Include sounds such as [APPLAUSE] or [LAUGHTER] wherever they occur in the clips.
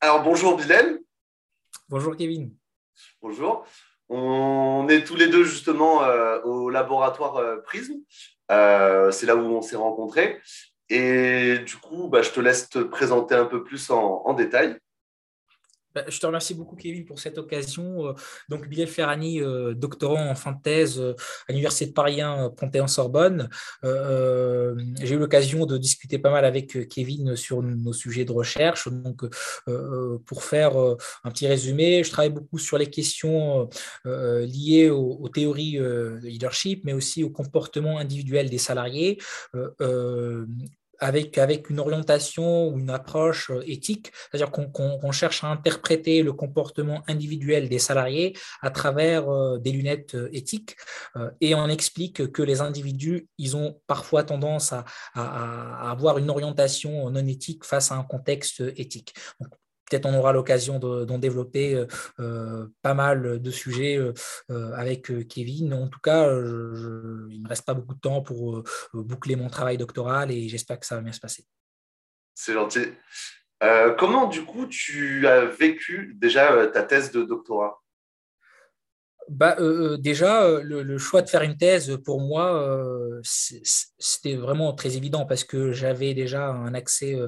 Alors bonjour Bilal. Bonjour Kevin. Bonjour. On est tous les deux justement euh, au laboratoire euh, Prism. Euh, c'est là où on s'est rencontrés. Et du coup, bah, je te laisse te présenter un peu plus en détail. Bah, je te remercie beaucoup, Kevin, pour cette occasion. Euh, donc, Bilal Ferrani, euh, doctorant en fin de thèse euh, à l'Université de Paris 1, Panthéon-Sorbonne. J'ai eu l'occasion de discuter pas mal avec Kevin sur nos sujets de recherche. Donc, pour faire un petit résumé, je travaille beaucoup sur les questions liées aux, théories de leadership, mais aussi au comportement individuel des salariés avec, une orientation ou une approche euh, éthique, c'est-à-dire qu'on cherche à interpréter le comportement individuel des salariés à travers euh, des lunettes euh, éthiques, et on explique que les individus, ils ont parfois tendance à, avoir une orientation non éthique face à un contexte éthique. Peut-être on aura l'occasion d'en développer euh, euh, pas mal de sujets euh, avec Kevin. En tout cas, il ne me reste pas beaucoup de temps pour boucler mon travail doctoral et j'espère que ça va bien se passer. C'est gentil. comment, du coup, tu as vécu déjà ta thèse de doctorat? Bah, euh, euh, déjà, euh, le, choix de faire une thèse, pour moi, c'était vraiment très évident parce que j'avais déjà un accès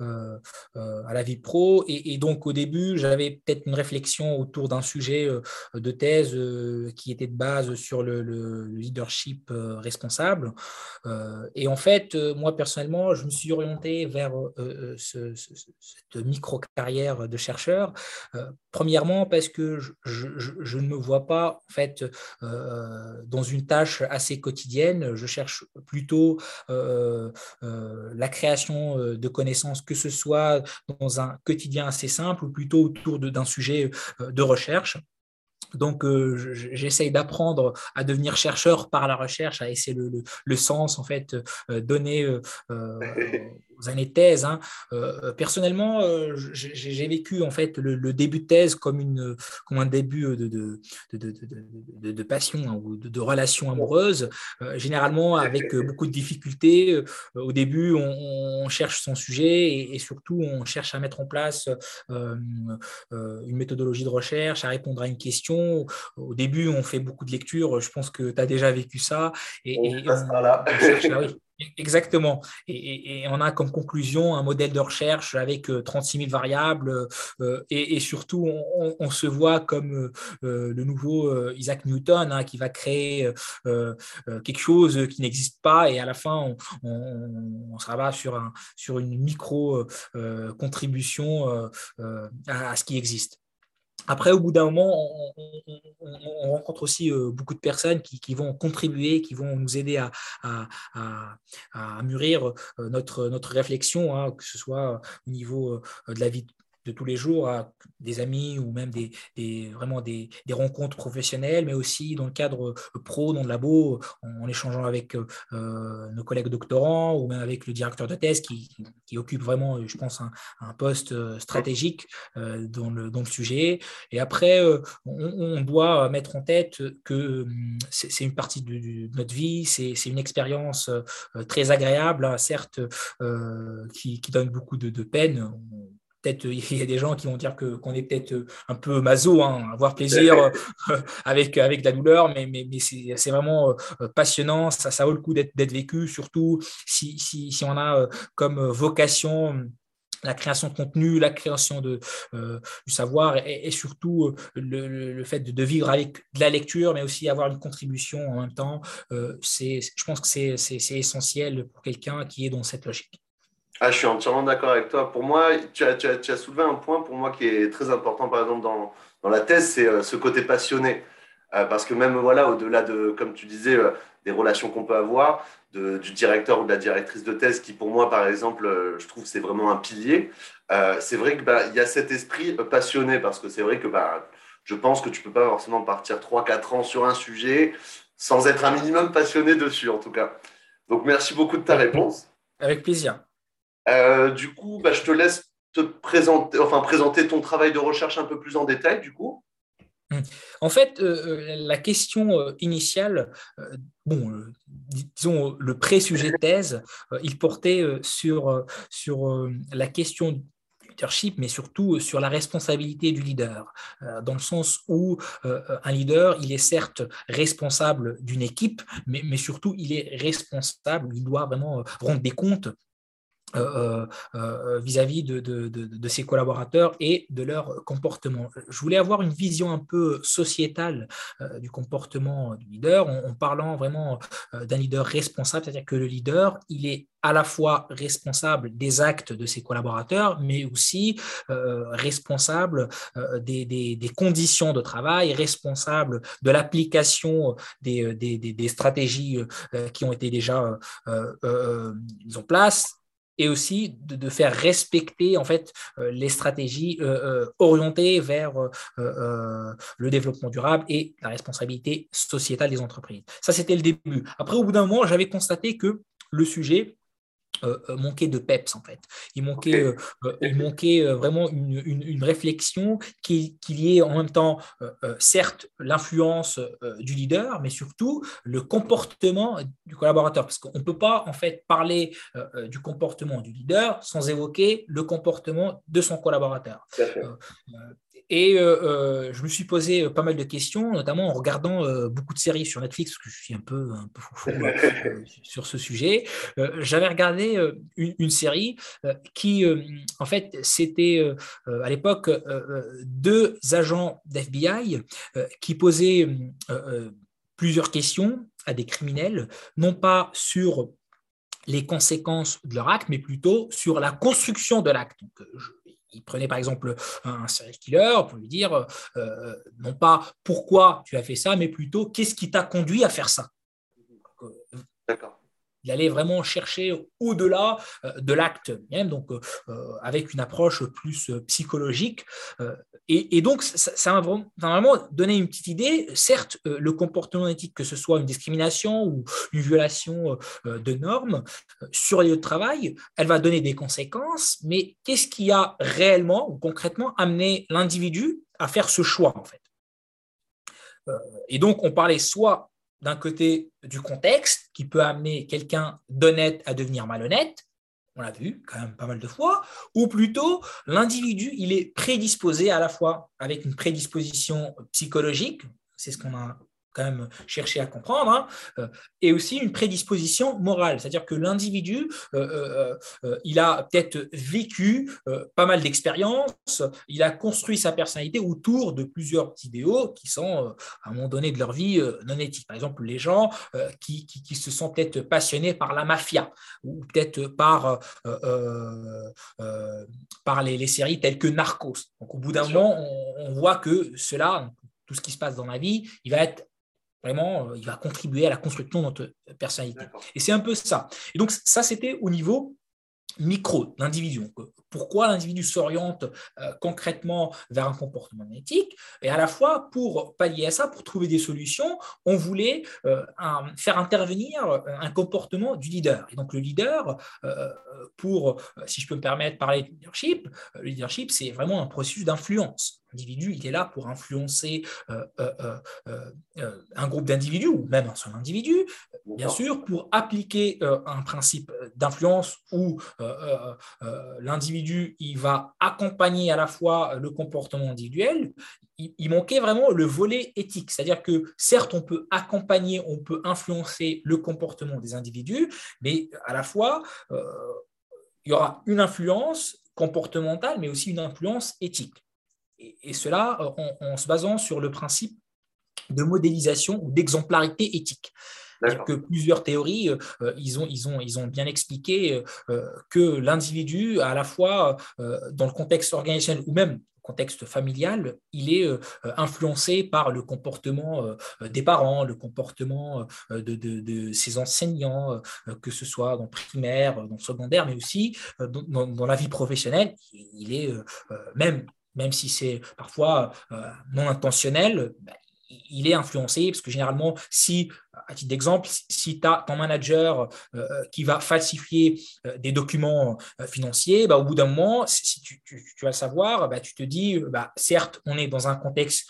à la vie pro. Et, donc, au début, j'avais peut-être une réflexion autour d'un sujet de thèse qui était de base sur le, leadership responsable. et en fait, moi, personnellement, je me suis orienté vers cette micro-carrière de chercheur. premièrement, parce que je ne me vois pas en fait euh, dans une tâche assez quotidienne. Je cherche plutôt euh, euh, la création de connaissances, que ce soit dans un quotidien assez simple ou plutôt autour d'un sujet de recherche. Donc, j'essaye d'apprendre à devenir chercheur par la recherche, à essayer le, sens, en fait, donné [LAUGHS] aux années de thèse. Hein. personnellement, j'ai vécu, en fait, le, début de thèse comme, une, comme un début de, de, de, de passion hein, ou de, relation amoureuse, généralement avec beaucoup de difficultés. au début, on, cherche son sujet et, et, surtout, on cherche à mettre en place une méthodologie de recherche, à répondre à une question au début, on fait beaucoup de lectures. Je pense que tu as déjà vécu ça. Et, on passe par là. Exactement. Et, on a comme conclusion un modèle de recherche avec 36 euh, 000 variables euh, et, surtout on, se voit comme euh, le nouveau Isaac Newton hein, qui va créer quelque chose qui n'existe pas et à la fin on, se rabat sur, un, sur une micro contribution à, ce qui existe. Après, au bout d'un moment, on, rencontre aussi euh, beaucoup de personnes qui, vont contribuer, qui vont nous aider à, mûrir euh, notre, réflexion, hein, que ce soit au niveau euh, de la vie de tous les jours à des amis ou même des, vraiment des, rencontres professionnelles, mais aussi dans le cadre euh, pro, dans le labo, en, échangeant avec euh, euh, nos collègues doctorants ou même avec le directeur de thèse qui, occupe vraiment, je pense, un, poste stratégique dans, le, dans le sujet. Et après, on, doit mettre en tête que hum, c'est une partie de, notre vie, c'est une expérience très agréable, hein, certes, qui, donne beaucoup de peine peut-être [LAUGHS] il y a des gens qui vont dire que qu'on est peut-être un peu maso, hein, avoir plaisir euh, [LAUGHS] avec avec la douleur, mais mais, mais c'est vraiment euh, passionnant, ça ça vaut le coup d'être vécu, surtout si, si, si on a euh, comme vocation la création de contenu, la création de, du savoir et, surtout le, le, fait de, vivre avec de la lecture, mais aussi avoir une contribution en même temps. c'est, je pense que c'est essentiel pour quelqu'un qui est dans cette logique. Ah, je suis entièrement d'accord avec toi. Pour moi, tu as, tu, as, tu as, soulevé un point pour moi qui est très important, par exemple, dans, dans la thèse, c'est euh, ce côté passionné. Euh, parce que même, voilà, au-delà de, comme tu disais, euh, des relations qu'on peut avoir, de, du directeur ou de la directrice de thèse, qui pour moi, par exemple, je trouve c'est vraiment un pilier, c'est vrai qu'il bah, y a cet esprit passionné, parce que c'est vrai que bah, je pense que tu ne peux pas forcément partir 3-4 ans sur un sujet sans être un minimum passionné dessus, en tout cas. Donc, merci beaucoup de ta réponse. Avec plaisir. Euh, du coup, bah, je te laisse te présenter, enfin, présenter ton travail de recherche un peu plus en détail, du coup. En fait, la question initiale, bon, disons le pré-sujet de thèse, il portait sur, sur la question leadership, mais surtout sur la responsabilité du leader, euh, dans le sens où euh, un leader, il est certes responsable d'une équipe, mais, surtout il est responsable, il doit vraiment rendre des comptes euh, vis-à-vis de, de, de, ses collaborateurs et de leur comportement. Je voulais avoir une vision un peu sociétale du comportement du leader en, parlant vraiment d'un leader responsable, c'est-à-dire que le leader, il est à la fois responsable des actes de ses collaborateurs, mais aussi euh, responsable euh, des, des, conditions de travail, responsable de l'application des, des, stratégies euh, qui ont été déjà mises en place et aussi de, faire respecter en fait les stratégies orientées vers le développement durable et la responsabilité sociétale des entreprises. Ça, c'était le début. Après, au bout d'un moment, j'avais constaté que le sujet euh, euh, manquait de peps en fait. Il manquait, euh, il manquait vraiment une, une, réflexion qui, y ait en même temps, certes, l'influence du leader, mais surtout le comportement du collaborateur. Parce qu'on ne peut pas en fait parler du comportement du leader sans évoquer le comportement de son collaborateur. Et euh, euh, je me suis posé pas mal de questions, notamment en regardant euh, beaucoup de séries sur Netflix, parce que je suis un peu, un peu fou, [LAUGHS] sur ce sujet. J'avais regardé une, série qui, en fait, c'était à l'époque deux agents d'FBI qui posaient plusieurs questions à des criminels, non pas sur les conséquences de leur acte, mais plutôt sur la construction de l'acte il prenait par exemple un serial killer pour lui dire euh, euh, non pas pourquoi tu as fait ça, mais plutôt qu'est-ce qui t'a conduit à faire ça. D'accord il allait vraiment chercher au-delà euh, de l'acte donc euh, euh, avec une approche plus psychologique. Et, donc, ça m'a vraiment donné une petite idée. Certes, le comportement éthique, que ce soit une discrimination ou une violation de normes sur les lieux de travail, elle va donner des conséquences, mais qu'est-ce qui a réellement ou concrètement amené l'individu à faire ce choix, en fait? Et donc, on parlait soit d'un côté du contexte qui peut amener quelqu'un d'honnête à devenir malhonnête, on l'a vu quand même pas mal de fois, ou plutôt l'individu, il est prédisposé à la fois avec une prédisposition psychologique, c'est ce qu'on a quand même chercher à comprendre, hein, euh, et aussi une prédisposition morale, c'est-à-dire que l'individu, euh, euh, il a peut-être vécu pas mal d'expériences, il a construit sa personnalité autour de plusieurs idéaux qui sont, à un moment donné de leur vie, non éthiques. Par exemple, les gens qui, qui, se sont peut-être passionnés par la mafia, ou peut-être par, par les, les, séries telles que Narcos. Donc, au bout d'un moment, on, on voit que cela, tout ce qui se passe dans la vie, il va être Vraiment, euh, il va contribuer à la construction de notre personnalité. Et c'est un peu ça. Et donc, ça, c'était au niveau micro, l'individu. Pourquoi l'individu s'oriente euh, concrètement vers un comportement éthique? Et à la fois, pour pallier à ça, pour trouver des solutions, on voulait euh, faire intervenir un comportement du leader. Et donc le leader, pour, si je peux me permettre de parler de leadership, le leadership, c'est vraiment un processus d'influence. Il est là pour influencer euh, euh, euh, un groupe d'individus ou même un seul individu, bien sûr, pour appliquer un principe d'influence où l'individu il va accompagner à la fois le comportement individuel. Il, manquait vraiment le volet éthique, c'est-à-dire que certes on peut accompagner, on peut influencer le comportement des individus, mais à la fois il y aura une influence comportementale, mais aussi une influence éthique et, cela euh, en, se basant sur le principe de modélisation ou d'exemplarité éthique. Que plusieurs théories, euh, euh, ils, ont, ils, ont, ils ont bien expliqué que l'individu, à la fois dans le contexte organisationnel ou même contexte familial, il est influencé par le comportement des parents, le comportement de, de, ses enseignants, que ce soit dans le primaire, dans le secondaire, mais aussi dans, dans la vie professionnelle. Il est même même si c'est parfois euh, non intentionnel, bah, il est influencé parce que généralement, si, à titre d'exemple, si tu as ton manager euh, qui va falsifier euh, des documents financiers, bah, au bout d'un moment, si tu, vas le savoir, bah, tu te dis, certes, on est dans un contexte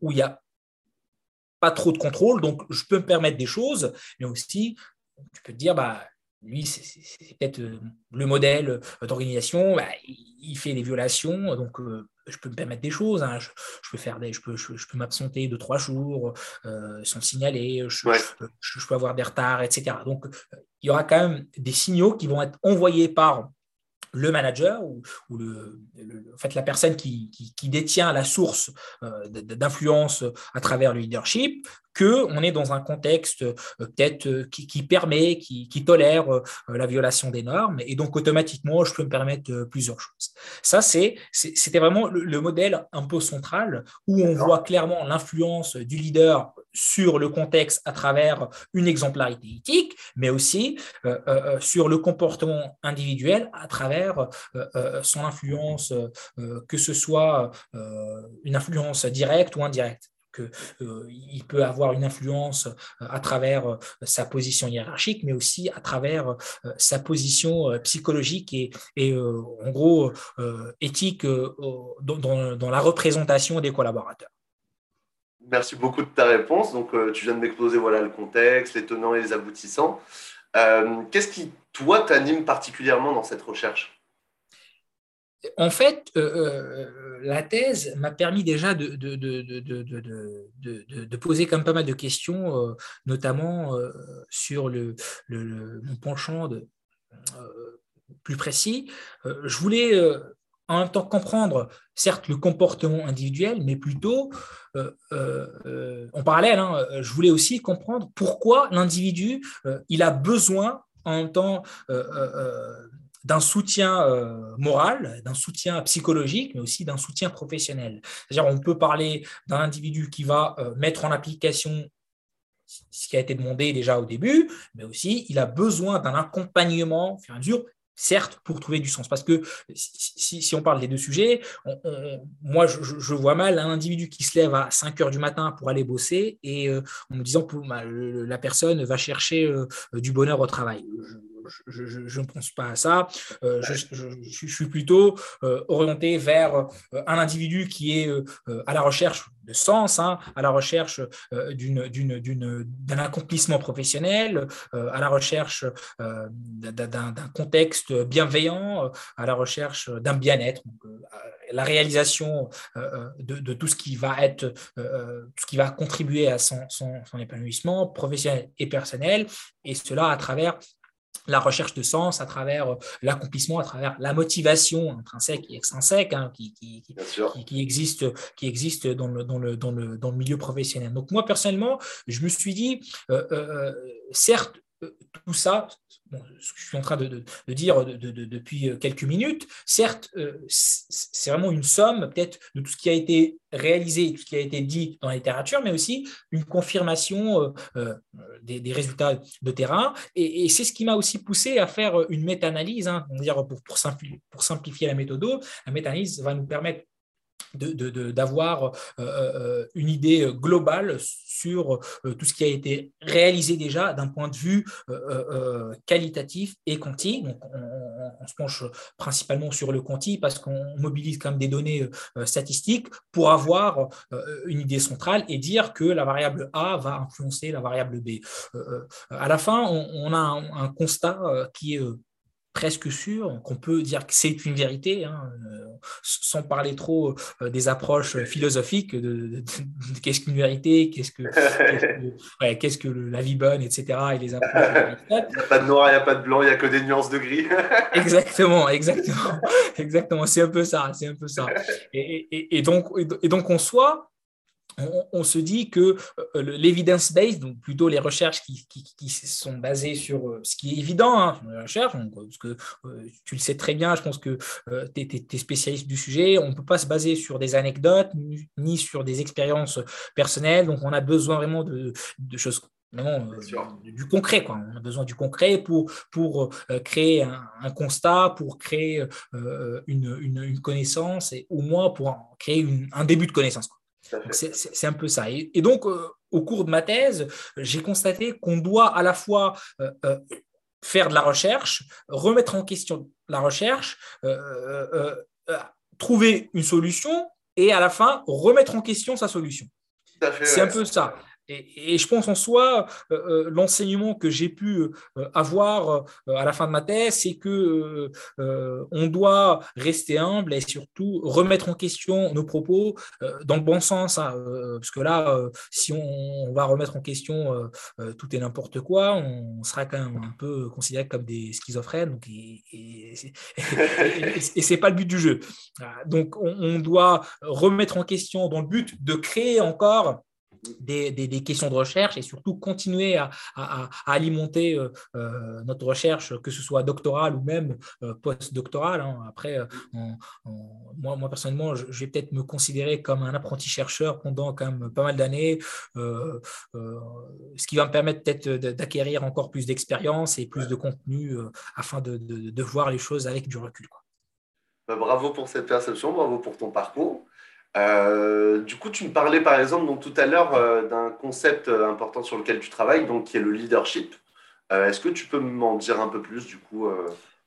où il n'y a pas trop de contrôle, donc je peux me permettre des choses, mais aussi, tu peux te dire, bah, lui, c'est peut-être euh, le modèle d'organisation, bah, il fait des violations, donc euh, je peux me permettre des choses, hein. je, peux faire des, je peux, je, peux m'absenter de trois jours euh, sans signaler, je, je, peux avoir des retards, etc. Donc, il y aura quand même des signaux qui vont être envoyés par le manager ou, le, en fait, la personne qui, qui, détient la source euh, d'influence à travers le leadership, qu'on est dans un contexte euh, peut-être euh, qui, permet, qui, tolère la violation des normes, et donc automatiquement, je peux me permettre plusieurs choses. Ça, c'était vraiment le, modèle un peu central où on voit clairement l'influence du leader sur le contexte à travers une exemplarité éthique, mais aussi sur le comportement individuel à travers son influence, que ce soit une influence directe ou indirecte. Euh, il peut avoir une influence euh, à travers euh, sa position hiérarchique, mais aussi à travers sa position psychologique et, en gros éthique dans, la représentation des collaborateurs. Merci beaucoup de ta réponse. Donc, tu viens de m'exposer voilà, le contexte, les tenants et les aboutissants. Qu'est-ce qui, toi, t'anime particulièrement dans cette recherche? En fait, euh, euh, la thèse m'a permis déjà de, de, poser quand même pas mal de questions, euh, notamment sur le, mon penchant plus précis. je voulais en même temps comprendre, certes, le comportement individuel, mais plutôt, en parallèle, hein, je voulais aussi comprendre pourquoi l'individu, il a besoin en même temps d'un soutien euh, moral, d'un soutien psychologique, mais aussi d'un soutien professionnel. C'est-à-dire, on peut parler d'un individu qui va euh, mettre en application ce qui a été demandé déjà au début, mais aussi il a besoin d'un accompagnement au fur et à mesure, certes, pour trouver du sens. Parce que si, on parle des deux sujets, moi, je, vois mal un individu qui se lève à 5 heures du matin pour aller bosser et euh, en me disant la personne va chercher du bonheur au travail ne pense pas à ça. Euh, je, suis plutôt euh, orienté vers euh, un individu qui est à la recherche de sens, hein, à la recherche d'un accomplissement professionnel, à la recherche d'un contexte bienveillant, à la recherche d'un bien-être. la réalisation de, tout ce qui va être, ce qui va contribuer à son, son épanouissement professionnel et personnel, et cela à travers la recherche de sens à travers euh, l'accomplissement, à travers la motivation intrinsèque et extrinsèque hein, qui, qui, qui, existe, qui existe dans, le, dans, le, dans, le, dans le milieu professionnel. Donc moi, personnellement, je me suis dit, euh, euh, certes, tout ça, ce que je suis en train de, dire depuis quelques minutes, certes, c'est vraiment une somme peut-être de tout ce qui a été réalisé, tout ce qui a été dit dans la littérature, mais aussi une confirmation des, résultats de terrain. Et, c'est ce qui m'a aussi poussé à faire une méta-analyse, hein, pour, pour simplifier la méthode. La méta-analyse va nous permettre d'avoir euh, euh, une idée globale sur euh, tout ce qui a été réalisé déjà d'un point de vue qualitatif et quanti. Donc, on, se penche principalement sur le quanti parce qu'on mobilise quand même des données statistiques pour avoir une idée centrale et dire que la variable A va influencer la variable B. à la fin, on, a un constat qui est presque sûr qu'on peut dire que c'est une vérité, hein, euh, sans parler trop euh, des approches philosophiques de, qu'est-ce qu'une vérité, qu'est-ce que, qu'est-ce que, [LAUGHS] la vie bonne, etc. Et les approches. [LAUGHS] il n'y a pas de noir, il n'y a pas de blanc, il n'y a que des nuances de gris. [LAUGHS] exactement, exactement, exactement. C'est un peu ça, c'est un peu ça. Et, et, donc, et donc, on soit on, se dit que euh, l'evidence-based, donc plutôt les recherches qui, sont basées sur euh, ce qui est évident, hein, les recherches, parce que euh, tu le sais très bien, je pense que tu es, spécialiste du sujet, on ne peut pas se baser sur des anecdotes ni, sur des expériences personnelles, donc on a besoin vraiment de, choses du concret. Quoi. On a besoin du concret pour, pour créer un, constat, pour créer une, connaissance et au moins pour créer un début de connaissance. C'est un peu ça. Et, donc, euh, au cours de ma thèse, j'ai constaté qu'on doit à la fois euh, euh, faire de la recherche, remettre en question la recherche, trouver une solution et à la fin, remettre en question sa solution. C'est un peu ça. Et, je pense en soi, euh, euh, l'enseignement que j'ai pu euh, avoir à la fin de ma thèse, c'est que on doit rester humble et surtout remettre en question nos propos dans le bon sens. Hein, parce que là, si on, va remettre en question tout et n'importe quoi, on sera quand même un peu considéré comme des schizophrènes. Donc, et, et, c'est pas le but du jeu. Donc, on doit remettre en question dans le but de créer encore des, questions de recherche et surtout continuer à, alimenter euh, euh, notre recherche, que ce soit doctorale ou même euh, post-doctorale. Hein. Après, moi, moi, personnellement, je, vais peut-être me considérer comme un apprenti chercheur pendant quand même pas mal d'années, ce qui va me permettre peut-être d'acquérir encore plus d'expérience et plus de contenu afin de, voir les choses avec du recul. Bah, bravo pour cette perception, bravo pour ton parcours. Euh, du coup, tu me parlais par exemple tout à l'heure euh, d'un concept euh, important sur lequel tu travailles, donc, qui est le leadership. Est-ce que tu peux m'en dire un peu plus du coup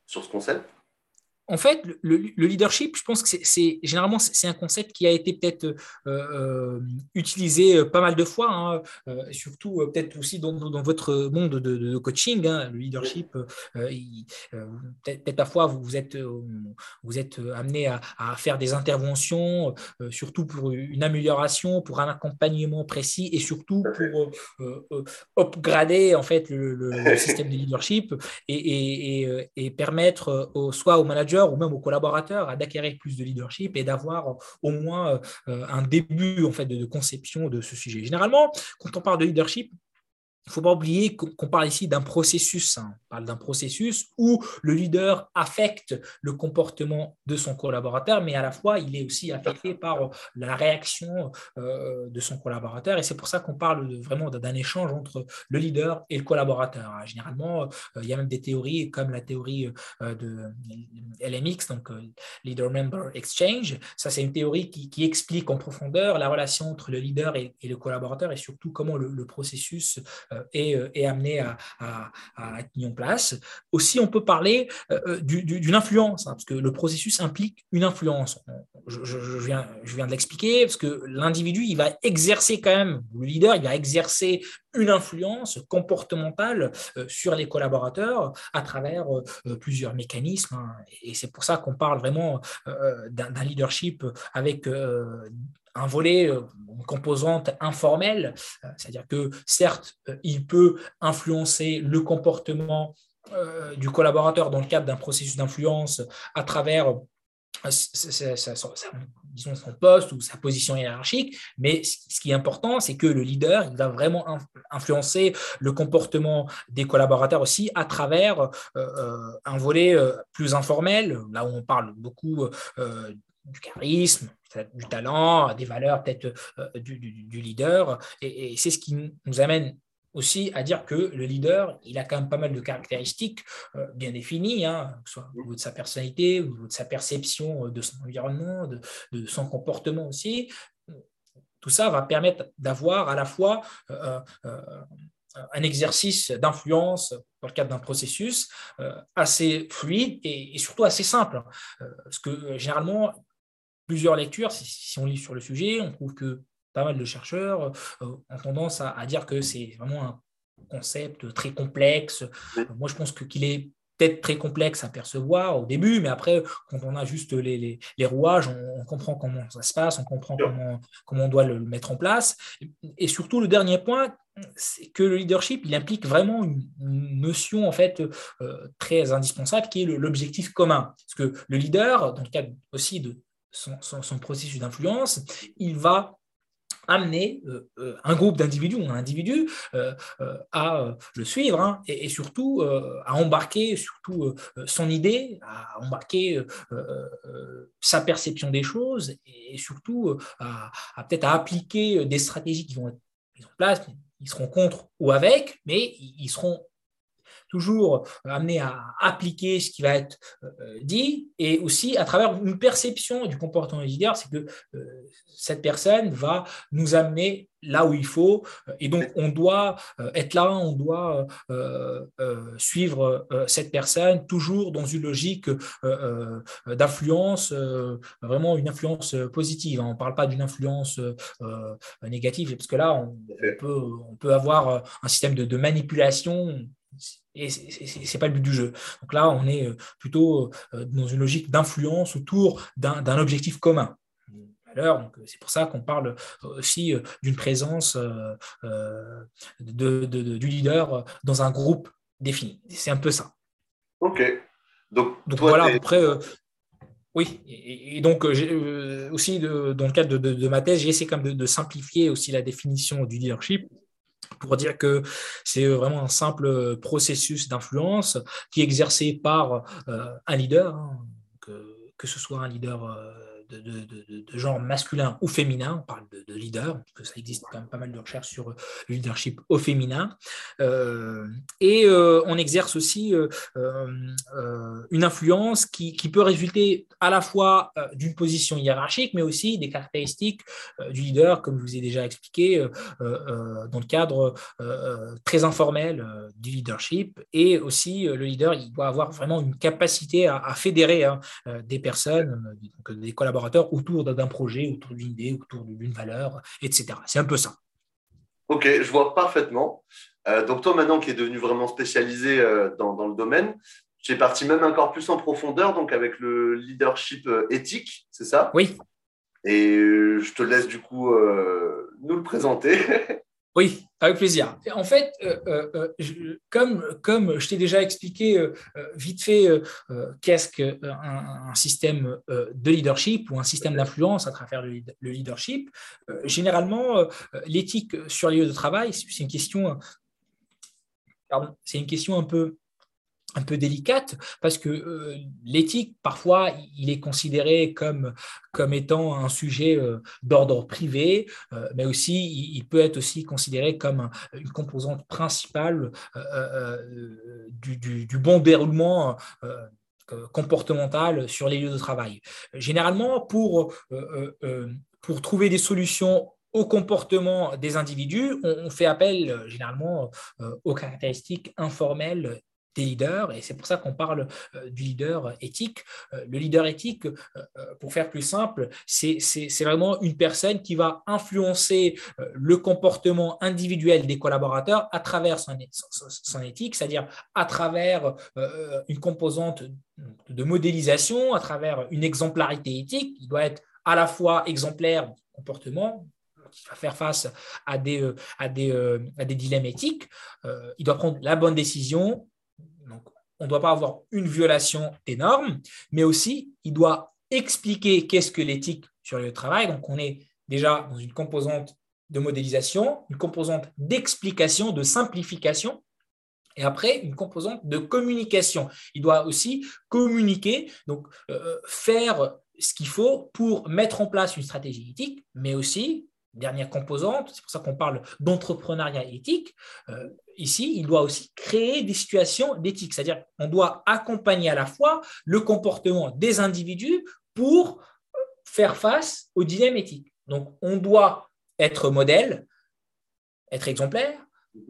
sur ce concept? En fait, le, leadership, je pense que c'est généralement c'est un concept qui a été peut-être euh, euh, utilisé euh, pas mal de fois, hein, surtout peut-être aussi dans, votre monde de, coaching. Hein, le leadership, peut-être parfois vous êtes vous êtes amené à, faire des interventions, surtout pour une amélioration, pour un accompagnement précis et surtout pour upgrader en fait le, [LAUGHS] système de leadership et, et, et permettre soit aux ou même aux collaborateurs d'acquérir plus de leadership et d'avoir au moins euh, un début en fait de conception de ce sujet. Généralement, quand on parle de leadership, il ne faut pas oublier qu'on parle ici d'un processus. Hein. On parle d'un processus où le leader affecte le comportement de son collaborateur, mais à la fois, il est aussi affecté par la réaction euh, de son collaborateur. Et c'est pour ça qu'on parle vraiment d'un échange entre le leader et le collaborateur. Hein. Généralement, euh, il y a même des théories comme la théorie euh, de LMX, donc Leader Member Exchange. Ça, c'est une théorie qui, explique en profondeur la relation entre le leader et, le collaborateur et surtout comment le processus est, euh, est, amené à, à, en place. Aussi, on peut parler euh, euh, d'une influence, hein, parce que le processus implique une influence. Je, viens, je viens de l'expliquer, parce que l'individu, il va exercer quand même, le leader, il va exercer une influence comportementale sur les collaborateurs à travers plusieurs mécanismes. Hein. Et c'est pour ça qu'on parle vraiment d'un leadership avec un volet, euh, une composante informelle, euh, c'est-à-dire que certes, euh, il peut influencer le comportement du collaborateur dans le cadre d'un processus d'influence à travers disons, son poste ou sa position hiérarchique, mais ce qui est important, c'est que le leader, il va vraiment influencer le comportement des collaborateurs aussi à travers un volet plus informel, là où on parle beaucoup du charisme, du talent, des valeurs peut-être euh, du, leader. Et, c'est ce qui nous amène aussi à dire que le leader, il a quand même pas mal de caractéristiques euh, bien définies, hein, que ce soit au niveau de sa personnalité, au niveau de sa perception euh, de son environnement, de, son comportement aussi. Tout ça va permettre d'avoir à la fois un exercice d'influence dans le cadre d'un processus assez fluide et, surtout assez simple. parce que généralement, plusieurs lectures, si, on lit sur le sujet, on trouve que pas mal de chercheurs euh, ont tendance à, dire que c'est vraiment un concept très complexe. moi, je pense qu'il est peut-être très complexe à percevoir au début, mais après, quand on a juste les, rouages, on, comprend comment ça se passe, on comprend comment, comment on doit le, mettre en place. Et, surtout, le dernier point, c'est que le leadership, il implique vraiment une, notion en fait euh, très indispensable qui est l'objectif commun. Parce que le leader, dans le cadre aussi de son, processus d'influence, il va amener euh, euh, un groupe d'individus ou un individu euh, à le suivre hein, et, surtout à embarquer surtout son idée, à embarquer sa perception des choses et, surtout à, peut-être à appliquer des stratégies qui vont être mises en place. Ils seront contre ou avec, mais ils seront toujours amené à appliquer ce qui va être dit et aussi à travers une perception du comportement leader, c'est que cette personne va nous amener là où il faut. Et donc, on doit être là, on doit suivre cette personne, toujours dans une logique d'influence, vraiment une influence positive. On ne parle pas d'une influence négative, parce que là, on, peut, on peut, avoir un système de, manipulation. Et ce n'est pas le but du jeu. Donc là, on est plutôt dans une logique d'influence autour d'un objectif commun. Donc, c'est pour ça qu'on parle aussi d'une présence de, du leader dans un groupe défini. C'est un peu ça. Ok. Donc, voilà, à peu près. oui, et, donc aussi dans le cadre de, ma thèse, j'ai essayé quand même de, simplifier aussi la définition du leadership pour dire que c'est vraiment un simple processus d'influence qui est exercé par un leader, hein, que, que, ce soit un leader de, genre masculin ou féminin, on parle de, leader, parce que ça existe quand même pas mal de recherches sur le leadership au féminin. Euh, et euh, on exerce aussi euh, une influence qui, peut résulter à la fois d'une position hiérarchique, mais aussi des caractéristiques du leader, comme je vous ai déjà expliqué, dans le cadre très informel du leadership. Et aussi, le leader, il doit avoir vraiment une capacité à, fédérer hein, des personnes, des collaborateurs autour d'un projet, autour d'une idée, autour d'une valeur, etc. C'est un peu ça. Ok, je vois parfaitement. Euh, donc toi, maintenant qui es devenu vraiment spécialisé euh, dans, le domaine, tu es parti même encore plus en profondeur, donc avec le leadership euh, éthique, c'est ça? Oui. Et je te laisse du coup nous le présenter. [LAUGHS] Oui, avec plaisir. En fait, euh, euh, euh, comme, comme je t'ai déjà expliqué vite fait qu'est-ce qu'un un système de leadership ou un système d'influence à travers le, leadership, généralement, l'éthique sur les lieux de travail, c'est une question, c'est une question un peu un peu délicate parce que euh, l'éthique, parfois, il est considéré comme, comme étant un sujet euh, d'ordre privé, euh, mais aussi il, peut être aussi considéré comme une composante principale du, du, bon déroulement comportemental sur les lieux de travail. Généralement, pour, pour trouver des solutions au comportement des individus, on, fait appel généralement aux caractéristiques informelles des leaders, et c'est pour ça qu'on parle euh, du leader éthique. Euh, le leader éthique, euh, pour faire plus simple, c'est vraiment une personne qui va influencer le comportement individuel des collaborateurs à travers son, son éthique, c'est-à-dire à travers une composante de modélisation, à travers une exemplarité éthique. Il doit être à la fois exemplaire comportement, qui va faire face à des, à des, à des dilemmes éthiques. il doit prendre la bonne décision on ne doit pas avoir une violation énorme, mais aussi il doit expliquer qu'est-ce que l'éthique sur le travail. Donc on est déjà dans une composante de modélisation, une composante d'explication, de simplification, et après une composante de communication. Il doit aussi communiquer, donc euh, faire ce qu'il faut pour mettre en place une stratégie éthique, mais aussi dernière composante, c'est pour ça qu'on parle d'entrepreneuriat éthique, euh, ici, il doit aussi créer des situations d'éthique, c'est-à-dire on doit accompagner à la fois le comportement des individus pour faire face au dilemme éthique. Donc, on doit être modèle, être exemplaire,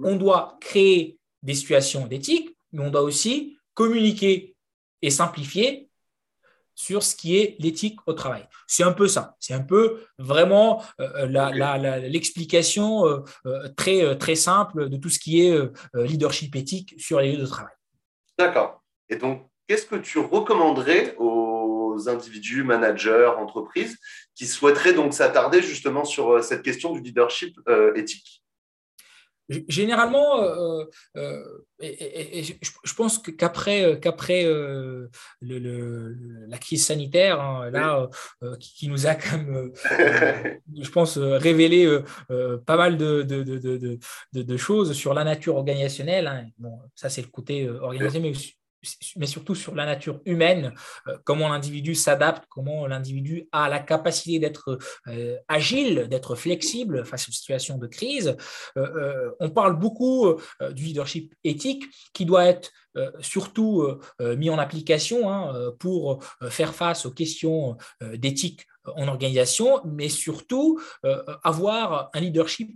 on doit créer des situations d'éthique, mais on doit aussi communiquer et simplifier sur ce qui est l'éthique au travail. C'est un peu ça. C'est un peu vraiment euh, l'explication euh, euh, très, très simple de tout ce qui est leadership éthique sur les lieux de travail. D'accord. Et donc, qu'est-ce que tu recommanderais aux individus, managers, entreprises qui souhaiteraient donc s'attarder justement sur cette question du leadership éthique? Généralement, euh, euh, et, je, pense qu'après qu'après euh, la crise sanitaire, hein, là, qui, nous a quand même, [LAUGHS] je pense, révélé pas mal de, de, de, choses sur la nature organisationnelle. Hein. Bon, ça, c'est le côté organisationnel, mais mais surtout sur la nature humaine, euh, comment l'individu s'adapte, comment l'individu a la capacité d'être euh, agile, d'être flexible face aux situations de crise. Euh, on parle beaucoup du leadership éthique qui doit être surtout mis en application hein, pour faire face aux questions d'éthique en organisation, mais surtout avoir un leadership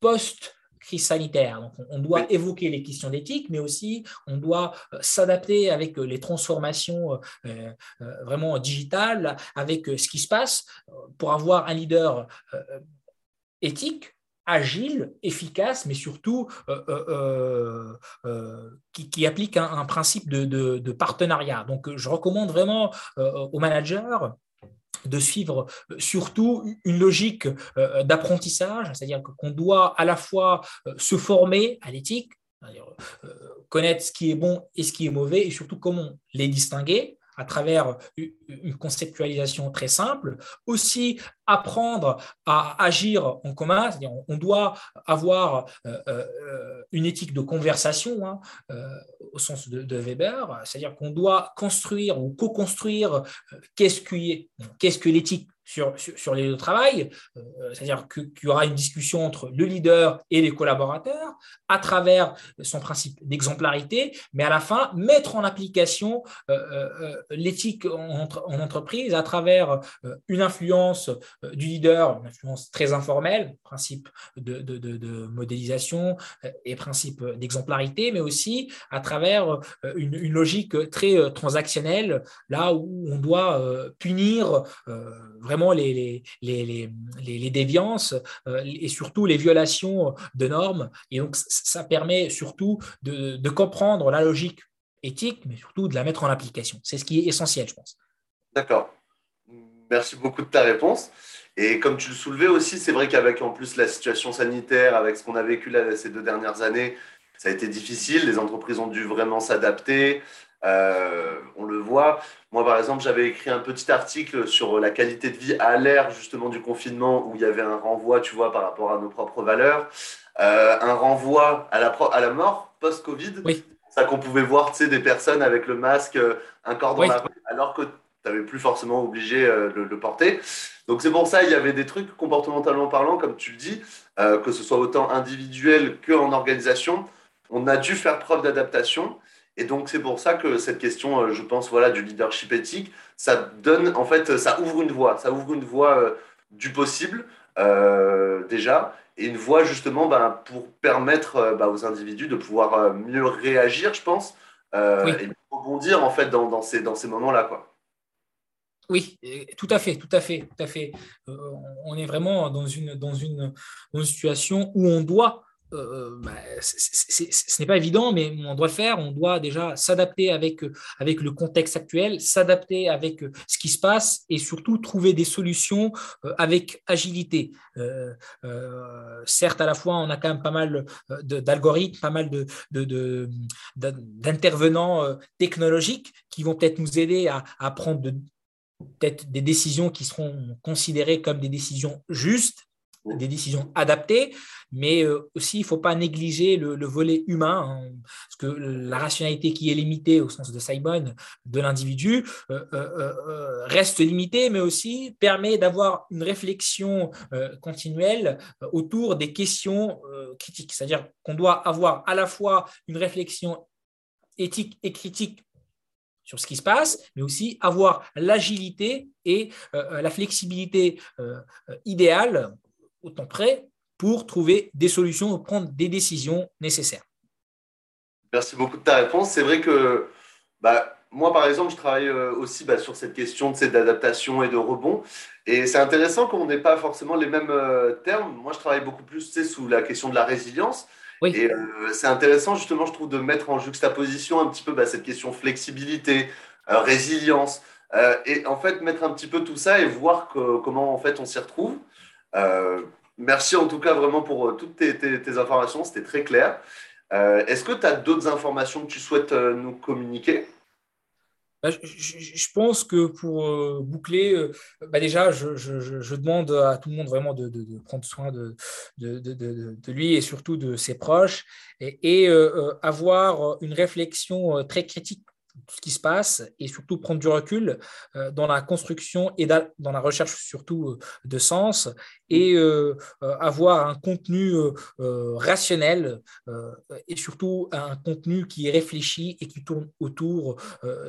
post crise sanitaire. Donc, on doit évoquer les questions d'éthique, mais aussi on doit euh, s'adapter avec euh, les transformations euh, vraiment digitales, avec ce qui se passe pour avoir un leader éthique agile, efficace, mais surtout qui, applique un, principe de, de, partenariat. Donc, je recommande vraiment aux managers de suivre euh, surtout une logique euh, d'apprentissage, c'est-à-dire qu'on doit à la fois euh, se former à l'éthique, connaître ce qui est bon et ce qui est mauvais, et surtout comment les distinguer, à travers une conceptualisation très simple. Aussi, apprendre à agir en commun, c'est-à-dire on doit avoir euh, euh, une éthique de conversation hein, euh, au sens de, Weber, c'est-à-dire qu'on doit construire ou co-construire qu'est-ce qu'est-ce que l'éthique sur, sur, les lieux de travail, c'est-à-dire qu'il y aura une discussion entre le leader et les collaborateurs à travers son principe d'exemplarité, mais à la fin, mettre en application l'éthique en, en, entreprise à travers une influence euh, du leader, une influence très informelle, principe de, de, modélisation euh, et principe d'exemplarité, mais aussi à travers euh, une, logique très transactionnelle, là où on doit punir vraiment les, les, les, déviances et surtout les violations de normes. Et donc, ça permet surtout de, de comprendre la logique éthique, mais surtout de la mettre en application. C'est ce qui est essentiel, je pense. D'accord. Merci beaucoup de ta réponse. Et comme tu le soulevais aussi, c'est vrai qu'avec en plus la situation sanitaire, avec ce qu'on a vécu là, ces deux dernières années, ça a été difficile. Les entreprises ont dû vraiment s'adapter. Euh, on le voit. Moi, par exemple, j'avais écrit un petit article sur la qualité de vie à l'ère justement du confinement où il y avait un renvoi, tu vois, par rapport à nos propres valeurs, euh, un renvoi à la, à la mort post-Covid. Oui. Ça qu'on pouvait voir, tu sais, des personnes avec le masque, un corps dans la rue, alors que tu n'avais plus forcément obligé euh, de le porter. Donc c'est pour ça il y avait des trucs comportementalement parlant, comme tu le dis, euh, que ce soit autant individuel qu'en organisation. On a dû faire preuve d'adaptation. Et donc c'est pour ça que cette question, euh, je pense, voilà, du leadership éthique, ça donne, en fait, ça ouvre une voie, ça ouvre une voie euh, du possible déjà, et une voie justement ben, pour permettre ben, aux individus de pouvoir mieux réagir, je pense, et rebondir en fait dans, dans ces, dans ces moments-là, quoi. Oui, tout à fait, tout à fait, tout à fait. Euh, on est vraiment dans une, dans une, situation où on doit, euh, bah, ce n'est pas évident, mais on doit le faire. On doit déjà s'adapter avec, avec le contexte actuel, s'adapter avec ce qui se passe et surtout trouver des solutions euh, avec agilité. certes, à la fois, on a quand même pas mal d'algorithmes, pas mal d'intervenants de, technologiques qui vont peut-être nous aider à, à prendre peut-être des décisions qui seront considérées comme des décisions justes, des décisions adaptées, mais euh, aussi il ne faut pas négliger le, volet humain, hein, parce que la rationalité qui est limitée au sens de Simon de l'individu euh, euh, reste limitée, mais aussi permet d'avoir une réflexion continuelle autour des questions critiques. C'est-à-dire qu'on doit avoir à la fois une réflexion éthique et critique sur ce qui se passe, mais aussi avoir l'agilité et la flexibilité idéale au temps près pour trouver des solutions, prendre des décisions nécessaires. Merci beaucoup de ta réponse. C'est vrai que bah, moi, par exemple, je travaille aussi bah, sur cette question d'adaptation et de rebond. Et c'est intéressant qu'on n'ait pas forcément les mêmes termes. Moi, je travaille beaucoup plus sous la question de la résilience. Et euh, c'est intéressant, justement, je trouve, de mettre en juxtaposition un petit peu bah, cette question flexibilité, euh, résilience, euh, et en fait, mettre un petit peu tout ça et voir comment, en fait, on s'y retrouve. Merci en tout cas vraiment pour toutes tes, informations, c'était très clair. Est-ce que tu as d'autres informations que tu souhaites nous communiquer? Bah, je, pense que pour euh, boucler, euh, bah, déjà, je, demande à tout le monde vraiment de, prendre soin de, lui et surtout de ses proches et, euh, avoir une réflexion très critique tout ce qui se passe et surtout prendre du recul euh, dans la construction et dans la recherche surtout euh, de sens et euh, avoir un contenu rationnel et surtout un contenu qui est réfléchi et qui tourne autour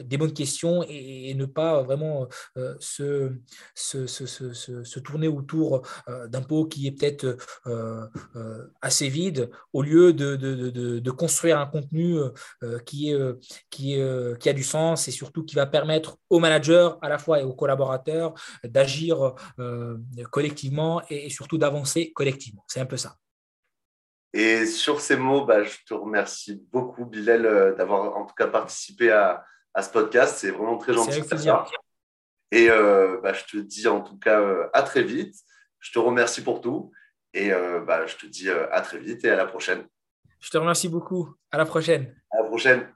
des bonnes questions et, ne pas vraiment se, se, se, se, tourner autour d'un pot qui est peut-être assez vide au lieu de, de, de, de construire un contenu qui est, qui est qui a du sens et surtout qui va permettre aux managers à la fois et aux collaborateurs d'agir euh, collectivement et, surtout d'avancer collectivement. C'est un peu ça. Et sur ces mots, bah, je te remercie beaucoup, Bilal, euh, d'avoir en tout cas participé à, à ce podcast. C'est vraiment très gentil. de ça. Et euh, bah, je te dis en tout cas à très vite. Je te remercie pour tout. Et bah, je te dis à très vite et à la prochaine. Je te remercie beaucoup. À la prochaine. À la prochaine.